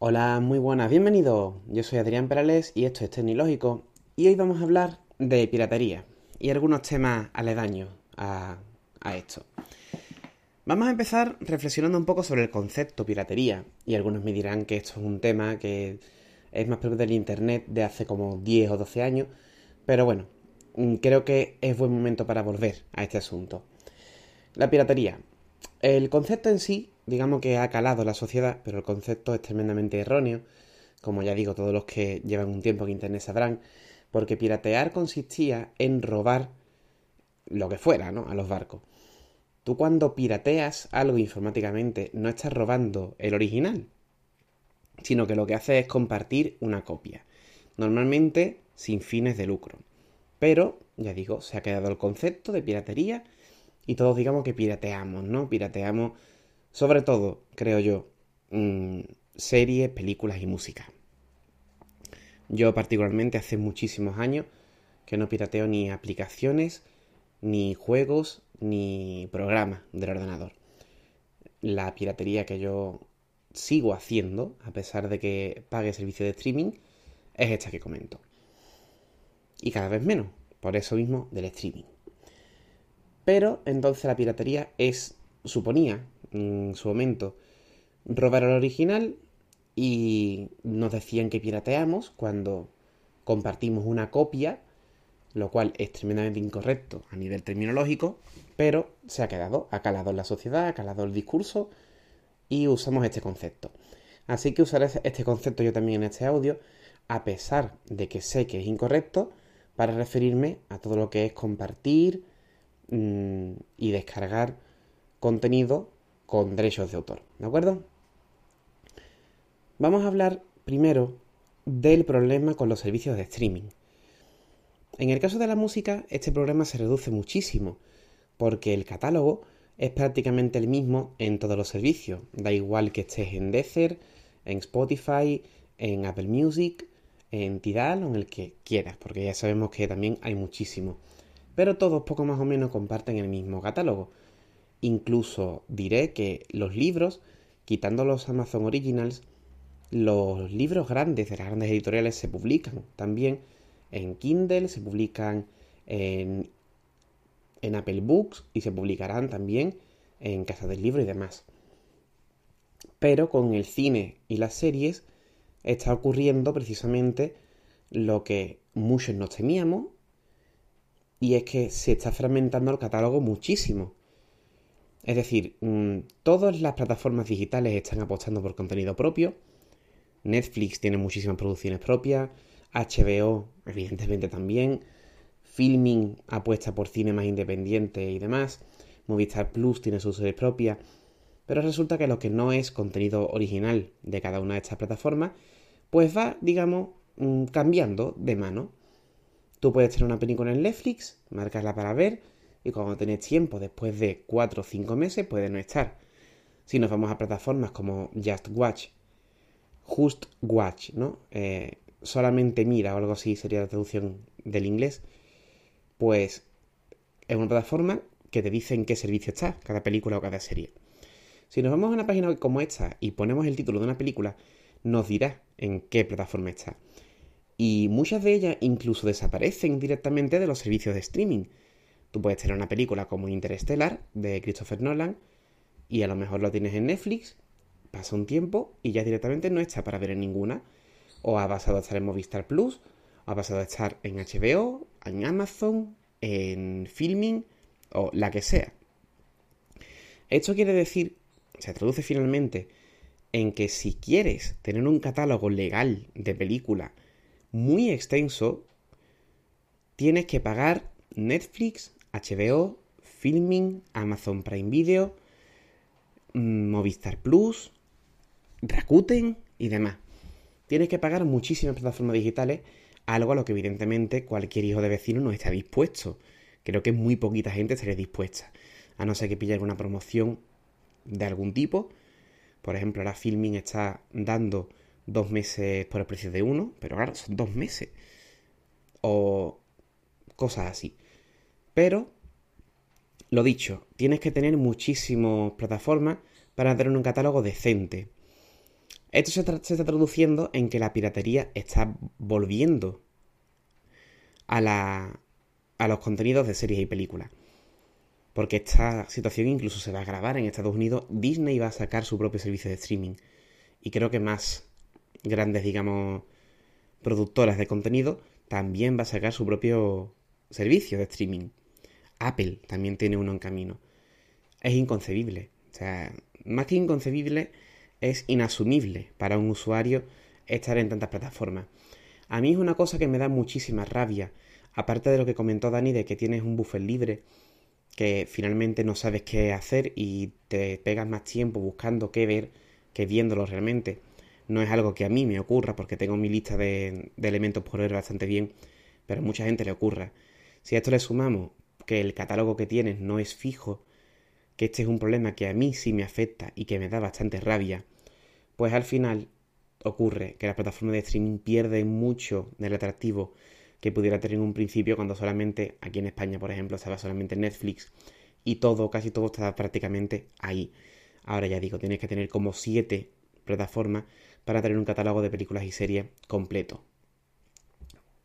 Hola, muy buenas, bienvenidos. Yo soy Adrián Perales y esto es Tecnológico y hoy vamos a hablar de piratería y algunos temas aledaños a, a esto. Vamos a empezar reflexionando un poco sobre el concepto piratería y algunos me dirán que esto es un tema que es más propio del Internet de hace como 10 o 12 años, pero bueno, mm, creo que es buen momento para volver a este asunto. La piratería. El concepto en sí digamos que ha calado la sociedad, pero el concepto es tremendamente erróneo, como ya digo, todos los que llevan un tiempo en Internet sabrán, porque piratear consistía en robar lo que fuera, ¿no? A los barcos. Tú cuando pirateas algo informáticamente no estás robando el original, sino que lo que haces es compartir una copia, normalmente sin fines de lucro. Pero, ya digo, se ha quedado el concepto de piratería y todos digamos que pirateamos, ¿no? Pirateamos sobre todo, creo yo, mm, series, películas y música. Yo particularmente hace muchísimos años que no pirateo ni aplicaciones, ni juegos, ni programas del ordenador. La piratería que yo sigo haciendo, a pesar de que pague servicio de streaming, es esta que comento. Y cada vez menos, por eso mismo del streaming. Pero entonces la piratería es, suponía, en su momento robar el original y nos decían que pirateamos cuando compartimos una copia, lo cual es tremendamente incorrecto a nivel terminológico, pero se ha quedado, ha calado en la sociedad, ha calado el discurso y usamos este concepto. Así que usaré este concepto yo también en este audio, a pesar de que sé que es incorrecto, para referirme a todo lo que es compartir mm, y descargar contenido con derechos de autor, ¿de acuerdo? Vamos a hablar primero del problema con los servicios de streaming. En el caso de la música, este problema se reduce muchísimo, porque el catálogo es prácticamente el mismo en todos los servicios. Da igual que estés en Deezer, en Spotify, en Apple Music, en Tidal o en el que quieras, porque ya sabemos que también hay muchísimo. Pero todos poco más o menos comparten el mismo catálogo. Incluso diré que los libros, quitando los Amazon Originals, los libros grandes de las grandes editoriales se publican también en Kindle, se publican en, en Apple Books y se publicarán también en Casa del Libro y demás. Pero con el cine y las series está ocurriendo precisamente lo que muchos nos temíamos y es que se está fragmentando el catálogo muchísimo. Es decir, mm, todas las plataformas digitales están apostando por contenido propio. Netflix tiene muchísimas producciones propias. HBO, evidentemente también. Filming apuesta por cine más independiente y demás. Movistar Plus tiene sus series propias. Pero resulta que lo que no es contenido original de cada una de estas plataformas, pues va, digamos, mm, cambiando de mano. Tú puedes tener una película en Netflix, marcarla para ver, y cuando tenés tiempo, después de 4 o 5 meses, puede no estar. Si nos vamos a plataformas como Just Watch, Just Watch, ¿no? Eh, solamente mira o algo así sería la traducción del inglés, pues es una plataforma que te dice en qué servicio está cada película o cada serie. Si nos vamos a una página como esta y ponemos el título de una película, nos dirá en qué plataforma está. Y muchas de ellas incluso desaparecen directamente de los servicios de streaming. Tú puedes tener una película como Interstellar de Christopher Nolan y a lo mejor lo tienes en Netflix, pasa un tiempo y ya directamente no está para ver en ninguna. O ha pasado a estar en Movistar Plus, o ha pasado a estar en HBO, en Amazon, en Filming o la que sea. Esto quiere decir, se traduce finalmente en que si quieres tener un catálogo legal de película muy extenso, tienes que pagar Netflix, HBO, Filming, Amazon Prime Video, mm, Movistar Plus, Rakuten y demás. Tienes que pagar muchísimas plataformas digitales, algo a lo que evidentemente cualquier hijo de vecino no está dispuesto. Creo que muy poquita gente estaría dispuesta, a no ser que pille alguna promoción de algún tipo. Por ejemplo, ahora Filming está dando dos meses por el precio de uno, pero claro, son dos meses. O cosas así. Pero, lo dicho, tienes que tener muchísimas plataformas para tener un catálogo decente. Esto se, está traduciendo en que la piratería está volviendo a, la, a los contenidos de series y películas. Porque esta situación incluso se va a agravar en Estados Unidos. Disney va a sacar su propio servicio de streaming. Y creo que más grandes, digamos, productoras de contenido también va a sacar su propio servicio de streaming. Apple también tiene uno en camino. Es inconcebible. O sea, más que inconcebible, es inasumible para un usuario estar en tantas plataformas. A mí es una cosa que me da muchísima rabia, aparte de lo que comentó Dani de que tienes un buffer libre, que finalmente no sabes qué hacer y te pegas más tiempo buscando qué ver que viéndolo realmente. No es algo que a mí me ocurra porque tengo mi lista de, elementos por ver bastante bien, pero a mucha gente le ocurra. Si a esto le sumamos que el catálogo que tienes no es fijo, que este es un problema que a mí sí me afecta y que me da bastante rabia, pues al final ocurre que la plataforma de streaming pierde mucho del atractivo que pudiera tener en un principio cuando solamente, aquí en España por ejemplo, estaba solamente Netflix y todo, casi todo estaba prácticamente ahí. Ahora ya digo, tienes que tener como siete plataformas para tener un catálogo de películas y series completo.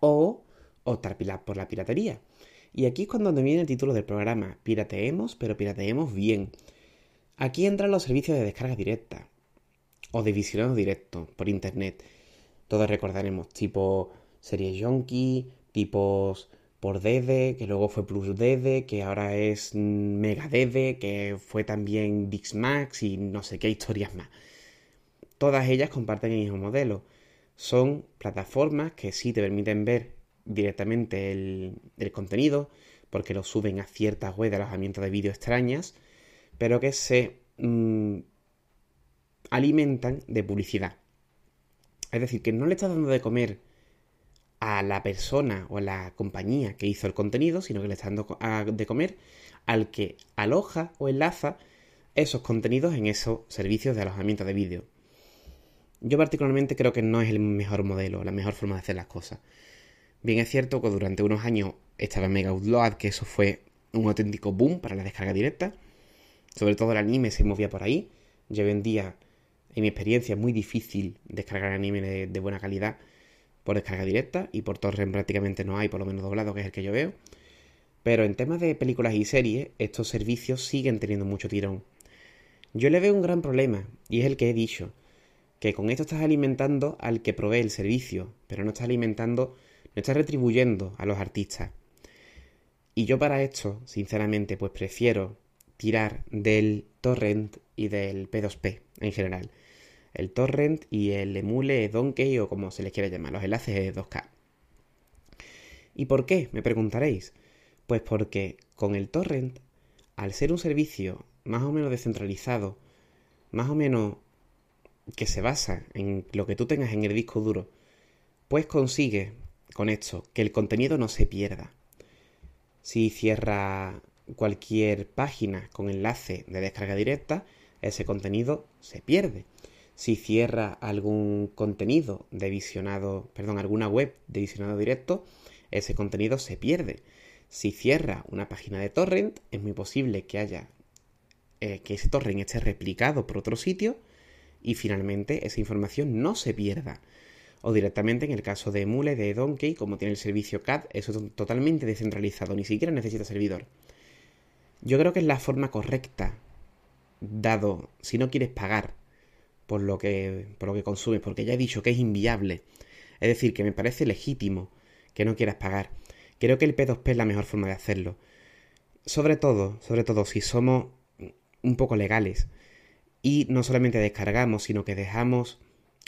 O optar por la piratería. Y aquí es cuando viene el título del programa, pirateemos, pero pirateemos bien. Aquí entran los servicios de descarga directa o de visionado directo por internet. Todos recordaremos tipo series Yonki, tipos por Dede, que luego fue Plus Dede, que ahora es Mega Dede, que fue también Dixmax y no sé qué historias más. Todas ellas comparten el mismo modelo. Son plataformas que sí te permiten ver directamente el, contenido, porque lo suben a ciertas webs de alojamiento de vídeo extrañas, pero que se mm, alimentan de publicidad. Es decir, que no le estás dando de comer a la persona o a la compañía que hizo el contenido, sino que le estás dando de comer al que aloja o enlaza esos contenidos en esos servicios de alojamiento de vídeo. Yo particularmente creo que no es el mejor modelo, la mejor forma de hacer las cosas. Bien es cierto que durante unos años estaba Mega Upload, que eso fue un auténtico boom para la descarga directa. Sobre todo el anime se movía por ahí. Yo en día en mi experiencia muy difícil descargar anime de, buena calidad por descarga directa y por torrent prácticamente no hay, por lo menos doblado, que es el que yo veo. Pero en temas de películas y series, estos servicios siguen teniendo mucho tirón. Yo le veo un gran problema, y es el que he dicho, que con esto estás alimentando al que provee el servicio, pero no estás alimentando, no estás retribuyendo a los artistas. Y yo para esto, sinceramente, pues prefiero tirar del torrent y del P2P en general el torrent y el emule donkey o como se les quiera llamar, los enlaces de 2K. ¿Y por qué? Me preguntaréis. Pues porque con el torrent, al ser un servicio más o menos descentralizado, más o menos que se basa en lo que tú tengas en el disco duro, pues consigue con esto que el contenido no se pierda. Si cierra cualquier página con enlace de descarga directa, ese contenido se pierde si cierra algún contenido de visionado, perdón, alguna web de visionado directo, ese contenido se pierde. Si cierra una página de torrent, es muy posible que haya eh, que ese torrent esté replicado por otro sitio y finalmente esa información no se pierda. O directamente en el caso de Emule, de Donkey, como tiene el servicio CAD, eso es totalmente descentralizado, ni siquiera necesita servidor. Yo creo que es la forma correcta, dado si no quieres pagar por lo que, por lo que consumes, porque ya he dicho que es inviable. Es decir, que me parece legítimo que no quieras pagar. Creo que el P2P es la mejor forma de hacerlo. Sobre todo, sobre todo si somos un poco legales y no solamente descargamos, sino que dejamos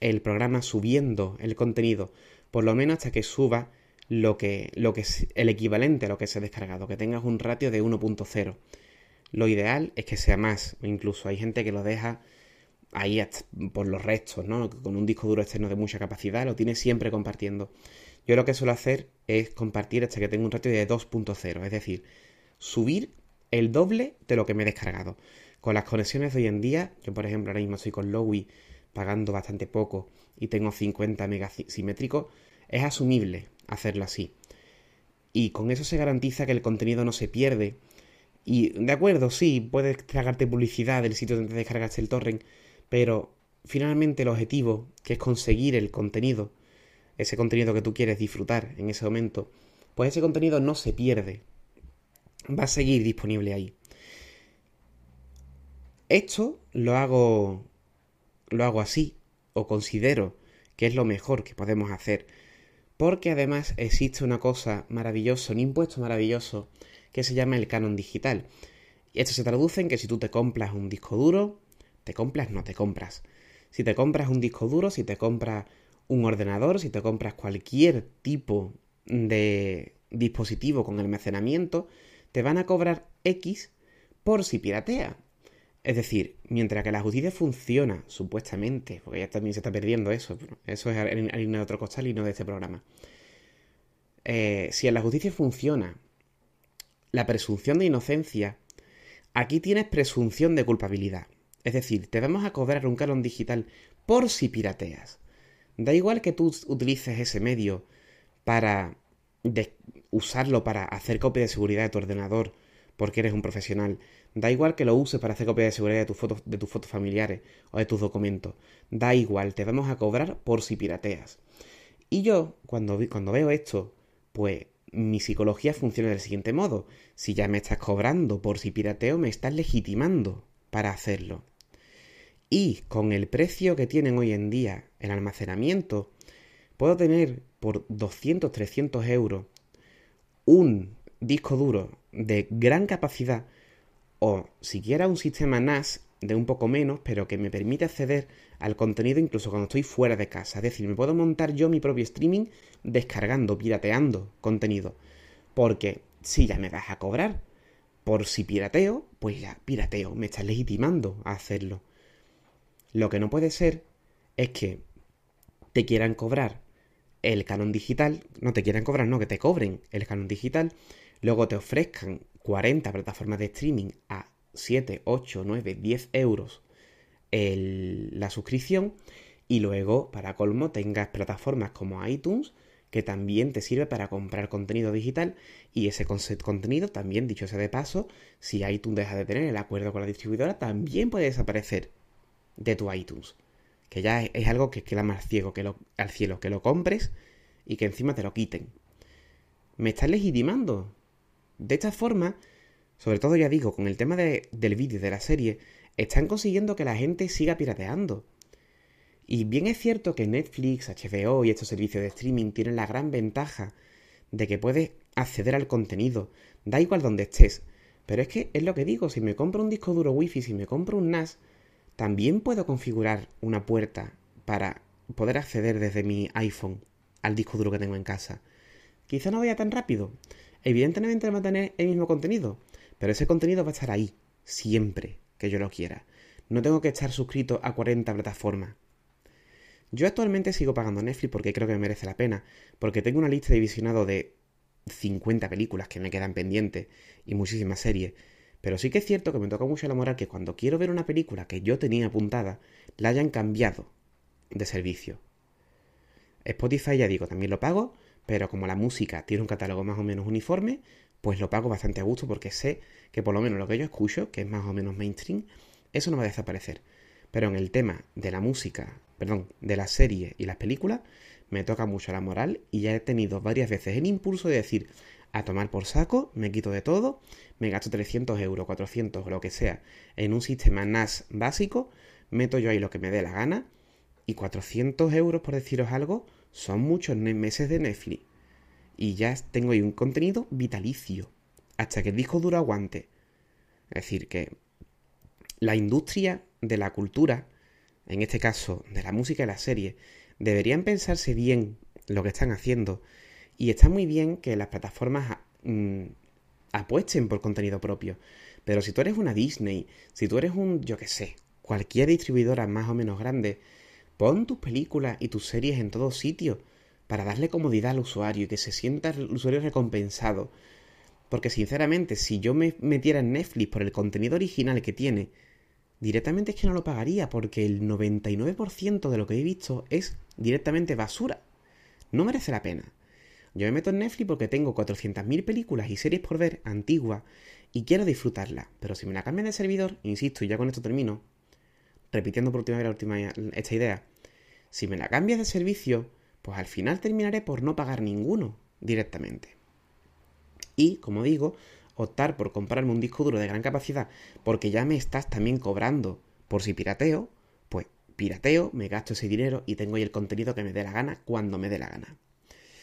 el programa subiendo el contenido, por lo menos hasta que suba lo que, lo que es el equivalente a lo que se ha descargado, que tengas un ratio de 1.0. Lo ideal es que sea más, incluso hay gente que lo deja ahí por los restos, ¿no? Con un disco duro externo de mucha capacidad, lo tiene siempre compartiendo. Yo lo que suelo hacer es compartir hasta que tengo un ratio de 2.0, es decir, subir el doble de lo que me he descargado. Con las conexiones de hoy en día, yo por ejemplo ahora mismo estoy con Lowy pagando bastante poco y tengo 50 megas simétricos, es asumible hacerlo así. Y con eso se garantiza que el contenido no se pierde. Y de acuerdo, sí, puedes tragarte publicidad del sitio donde descargaste el torrent, pero finalmente el objetivo, que es conseguir el contenido, ese contenido que tú quieres disfrutar en ese momento, pues ese contenido no se pierde. Va a seguir disponible ahí. Esto lo hago lo hago así o considero que es lo mejor que podemos hacer, porque además existe una cosa maravillosa, un impuesto maravilloso que se llama el canon digital. Y esto se traduce en que si tú te compras un disco duro, te compras, no te compras. Si te compras un disco duro, si te compras un ordenador, si te compras cualquier tipo de dispositivo con almacenamiento, te van a cobrar X por si piratea. Es decir, mientras que la justicia funciona, supuestamente, porque ya también se está perdiendo eso, eso es harina de otro costal y no de este programa. Eh, si en la justicia funciona la presunción de inocencia, aquí tienes presunción de culpabilidad. Es decir, te vamos a cobrar un canon digital por si pirateas. Da igual que tú utilices ese medio para usarlo para hacer copia de seguridad de tu ordenador porque eres un profesional. Da igual que lo uses para hacer copia de seguridad de tus fotos, de tus fotos familiares o de tus documentos. Da igual, te vamos a cobrar por si pirateas. Y yo, cuando, cuando veo esto, pues mi psicología funciona del siguiente modo. Si ya me estás cobrando por si pirateo, me estás legitimando para hacerlo. Y con el precio que tienen hoy en día el almacenamiento, puedo tener por 200, 300 euros un disco duro de gran capacidad o siquiera un sistema NAS de un poco menos, pero que me permite acceder al contenido incluso cuando estoy fuera de casa. Es decir, me puedo montar yo mi propio streaming descargando, pirateando contenido. Porque si ya me vas a cobrar por si pirateo, pues ya pirateo, me estás legitimando a hacerlo. Lo que no puede ser es que te quieran cobrar el canon digital, no te quieran cobrar, no, que te cobren el canon digital luego te ofrezcan 40 plataformas de streaming a 7, 8, 9, 10 euros la suscripción y luego, para colmo, tengas plataformas como iTunes que también te sirve para comprar contenido digital y ese contenido también, dicho sea de paso, si iTunes deja de tener el acuerdo con la distribuidora, también puede desaparecer de tu iTunes. Que ya es, algo que queda más ciego que lo, al cielo, que lo compres y que encima te lo quiten. Me estás legitimando de esta forma, sobre todo ya digo, con el tema del vídeo de la serie, están consiguiendo que la gente siga pirateando. Y bien es cierto que Netflix, HBO y estos servicios de streaming tienen la gran ventaja de que puedes acceder al contenido, da igual donde estés. Pero es que es lo que digo, si me compro un disco duro Wi-Fi, si me compro un NAS, también puedo configurar una puerta para poder acceder desde mi iPhone al disco duro que tengo en casa. Quizá no vaya tan rápido, Evidentemente va a tener el mismo contenido, pero ese contenido va a estar ahí, siempre que yo lo quiera. No tengo que estar suscrito a 40 plataformas. Yo actualmente sigo pagando Netflix porque creo que me merece la pena, porque tengo una lista de visionado de 50 películas que me quedan pendientes y muchísimas series. Pero sí que es cierto que me toca mucho la moral que cuando quiero ver una película que yo tenía apuntada, la hayan cambiado de servicio. Spotify ya digo, también lo pago, pero como la música tiene un catálogo más o menos uniforme, pues lo pago bastante a gusto porque sé que por lo menos lo que yo escucho, que es más o menos mainstream, eso no va a desaparecer. Pero en el tema de la música, perdón, de las series y las películas, me toca mucho la moral y ya he tenido varias veces el impulso de decir, a tomar por saco, me quito de todo, me gasto 300 euros, 400 o lo que sea en un sistema NAS básico, meto yo ahí lo que me dé la gana y 400 euros, por deciros algo, son muchos meses de Netflix. Y ya tengo ahí un contenido vitalicio. Hasta que el disco duro aguante. Es decir, que la industria de la cultura, en este caso de la música y la serie, deberían pensarse bien lo que están haciendo. Y está muy bien que las plataformas mm, apuesten por contenido propio. Pero si tú eres una Disney, si tú eres un, yo qué sé, cualquier distribuidora más o menos grande, Pon tus películas y tus series en todos sitios para darle comodidad al usuario y que se sienta el usuario recompensado. Porque sinceramente, si yo me metiera en Netflix por el contenido original que tiene, directamente es que no lo pagaría porque el 99% de lo que he visto es directamente basura. No merece la pena. Yo me meto en Netflix porque tengo 400.000 películas y series por ver antiguas y quiero disfrutarlas. Pero si me la cambian de servidor, insisto, y ya con esto termino, repitiendo por última vez la última, esta idea, si me la cambias de servicio, pues al final terminaré por no pagar ninguno directamente. Y, como digo, optar por comprarme un disco duro de gran capacidad porque ya me estás también cobrando por si pirateo, pues pirateo, me gasto ese dinero y tengo ahí el contenido que me dé la gana cuando me dé la gana.